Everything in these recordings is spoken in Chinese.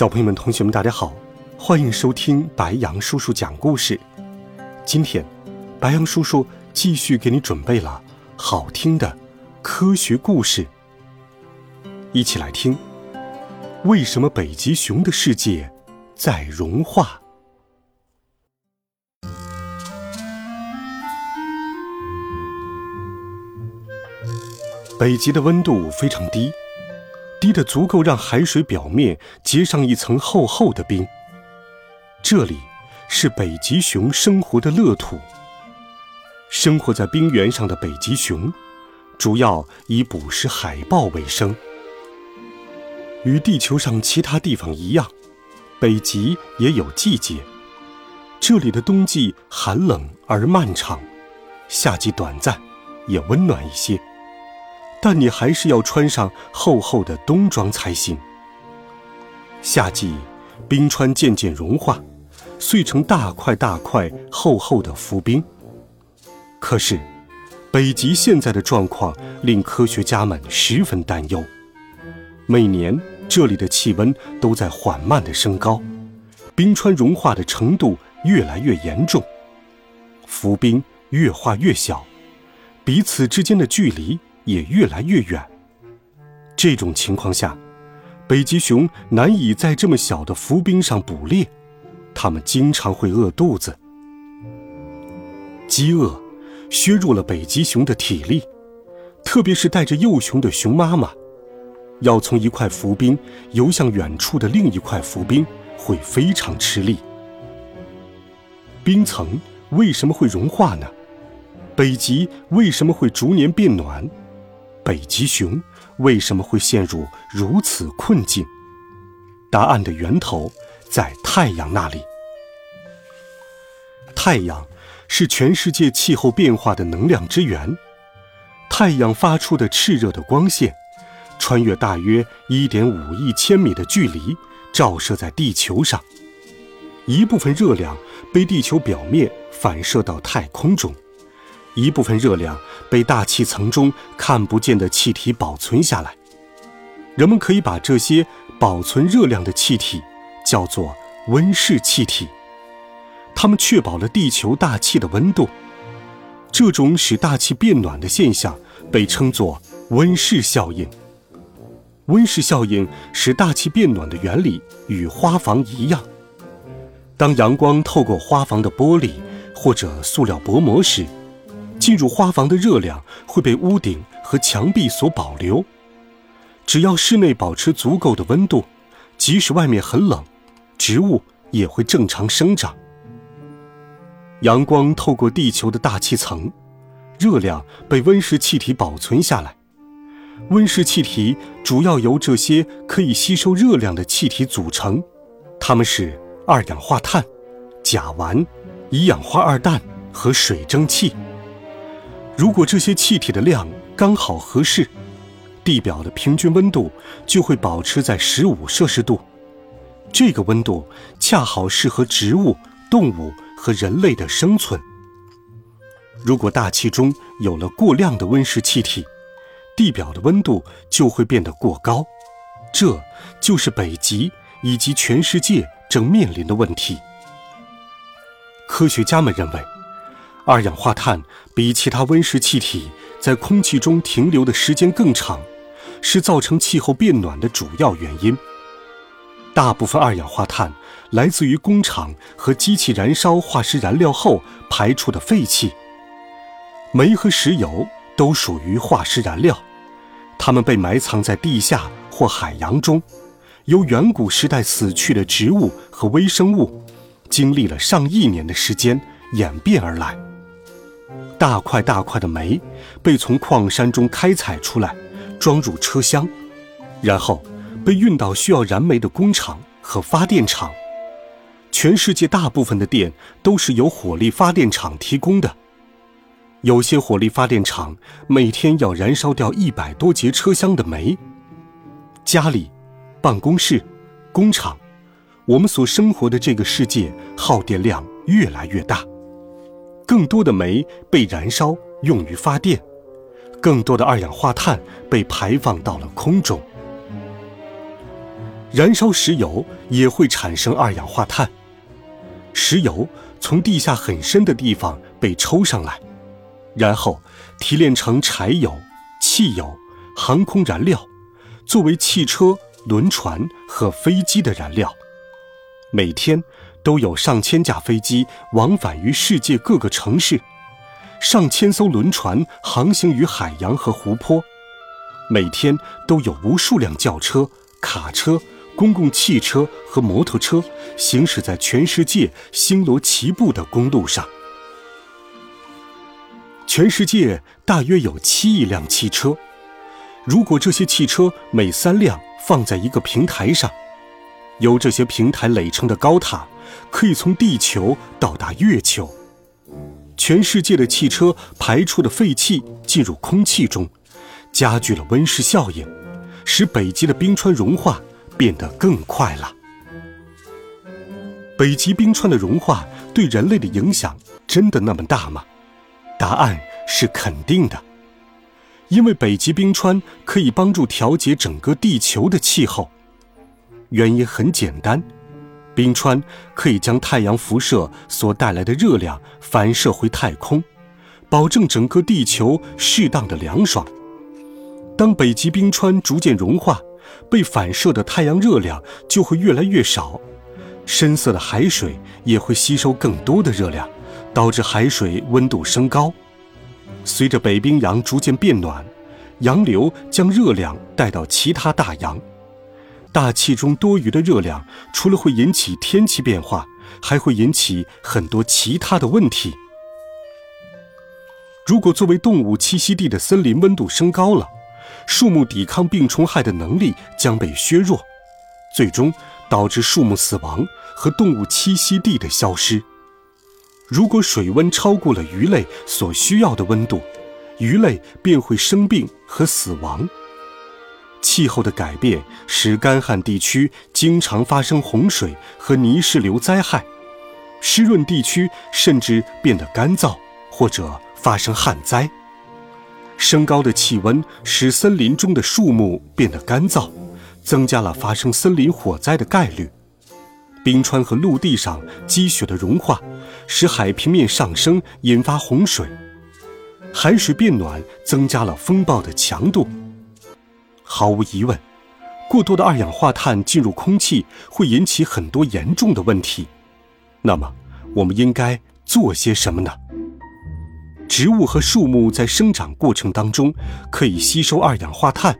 小朋友们、同学们，大家好，欢迎收听白羊叔叔讲故事。今天，白羊叔叔继续给你准备了好听的科学故事，一起来听：为什么北极熊的世界在融化？北极的温度非常低。低的足够让海水表面结上一层厚厚的冰。这里是北极熊生活的乐土。生活在冰原上的北极熊，主要以捕食海豹为生。与地球上其他地方一样，北极也有季节。这里的冬季寒冷而漫长，夏季短暂，也温暖一些。但你还是要穿上厚厚的冬装才行。夏季，冰川渐渐融化，碎成大块大块厚厚的浮冰。可是，北极现在的状况令科学家们十分担忧。每年，这里的气温都在缓慢地升高，冰川融化的程度越来越严重，浮冰越化越小，彼此之间的距离。也越来越远。这种情况下，北极熊难以在这么小的浮冰上捕猎，它们经常会饿肚子。饥饿削弱了北极熊的体力，特别是带着幼熊的熊妈妈，要从一块浮冰游向远处的另一块浮冰，会非常吃力。冰层为什么会融化呢？北极为什么会逐年变暖？北极熊为什么会陷入如此困境？答案的源头在太阳那里。太阳是全世界气候变化的能量之源。太阳发出的炽热的光线，穿越大约1.5亿千米的距离，照射在地球上。一部分热量被地球表面反射到太空中。一部分热量被大气层中看不见的气体保存下来，人们可以把这些保存热量的气体叫做温室气体，它们确保了地球大气的温度。这种使大气变暖的现象被称作温室效应。温室效应使大气变暖的原理与花房一样，当阳光透过花房的玻璃或者塑料薄膜时。进入花房的热量会被屋顶和墙壁所保留。只要室内保持足够的温度，即使外面很冷，植物也会正常生长。阳光透过地球的大气层，热量被温室气体保存下来。温室气体主要由这些可以吸收热量的气体组成，它们是二氧化碳、甲烷、一氧化二氮和水蒸气。如果这些气体的量刚好合适，地表的平均温度就会保持在十五摄氏度。这个温度恰好适合植物、动物和人类的生存。如果大气中有了过量的温室气体，地表的温度就会变得过高。这就是北极以及全世界正面临的问题。科学家们认为。二氧化碳比其他温室气体在空气中停留的时间更长，是造成气候变暖的主要原因。大部分二氧化碳来自于工厂和机器燃烧化石燃料后排出的废气。煤和石油都属于化石燃料，它们被埋藏在地下或海洋中，由远古时代死去的植物和微生物，经历了上亿年的时间演变而来。大块大块的煤被从矿山中开采出来，装入车厢，然后被运到需要燃煤的工厂和发电厂。全世界大部分的电都是由火力发电厂提供的。有些火力发电厂每天要燃烧掉一百多节车厢的煤。家里、办公室、工厂，我们所生活的这个世界耗电量越来越大，更多的煤被燃烧用于发电，更多的二氧化碳被排放到了空中。燃烧石油也会产生二氧化碳。石油从地下很深的地方被抽上来，然后提炼成柴油、汽油、航空燃料，作为汽车、轮船和飞机的燃料。每天都有上千架飞机往返于世界各个城市，上千艘轮船航行于海洋和湖泊。每天都有无数辆轿车、卡车。公共汽车和摩托车行驶在全世界星罗棋布的公路上。全世界大约有七亿辆汽车。如果这些汽车每三辆放在一个平台上，由这些平台垒成的高塔可以从地球到达月球。全世界的汽车排出的废气进入空气中，加剧了温室效应，使北极的冰川融化。变得更快了。北极冰川的融化对人类的影响真的那么大吗？答案是肯定的，因为北极冰川可以帮助调节整个地球的气候。原因很简单，冰川可以将太阳辐射所带来的热量反射回太空，保证整个地球适当的凉爽。当北极冰川逐渐融化。被反射的太阳热量就会越来越少，深色的海水也会吸收更多的热量，导致海水温度升高。随着北冰洋逐渐变暖，洋流将热量带到其他大洋。大气中多余的热量除了会引起天气变化，还会引起很多其他的问题。如果作为动物栖息地的森林温度升高了，树木抵抗病虫害的能力将被削弱，最终导致树木死亡和动物栖息地的消失。如果水温超过了鱼类所需要的温度，鱼类便会生病和死亡。气候的改变使干旱地区经常发生洪水和泥石流灾害，湿润地区甚至变得干燥或者发生旱灾。升高的气温使森林中的树木变得干燥，增加了发生森林火灾的概率。冰川和陆地上积雪的融化，使海平面上升，引发洪水。海水变暖，增加了风暴的强度。毫无疑问，过多的二氧化碳进入空气会引起很多严重的问题。那么，我们应该做些什么呢？植物和树木在生长过程当中可以吸收二氧化碳，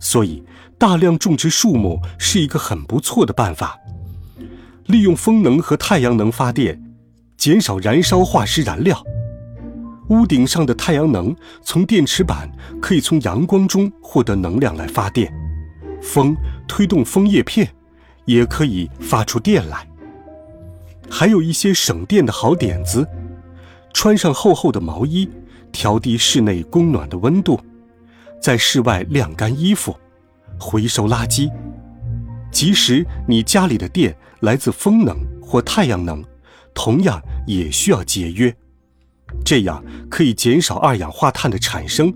所以大量种植树木是一个很不错的办法。利用风能和太阳能发电，减少燃烧化石燃料。屋顶上的太阳能从电池板可以从阳光中获得能量来发电，风推动枫叶片也可以发出电来。还有一些省电的好点子。穿上厚厚的毛衣，调低室内供暖的温度，在室外晾干衣服，回收垃圾。即使你家里的电来自风能或太阳能，同样也需要节约，这样可以减少二氧化碳的产生，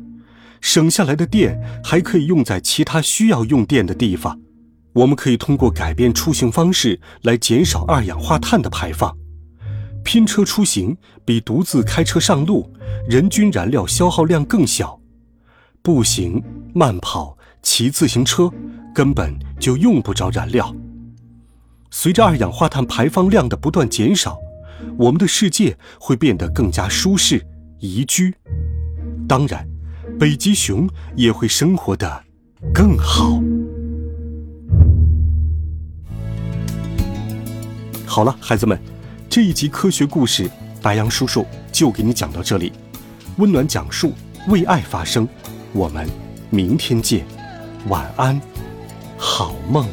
省下来的电还可以用在其他需要用电的地方。我们可以通过改变出行方式来减少二氧化碳的排放。拼车出行比独自开车上路，人均燃料消耗量更小。步行、慢跑、骑自行车根本就用不着燃料。随着二氧化碳排放量的不断减少，我们的世界会变得更加舒适、宜居。当然，北极熊也会生活的更好。好了，孩子们。这一集科学故事，白杨叔叔就给你讲到这里。温暖讲述，为爱发声。我们明天见，晚安，好梦。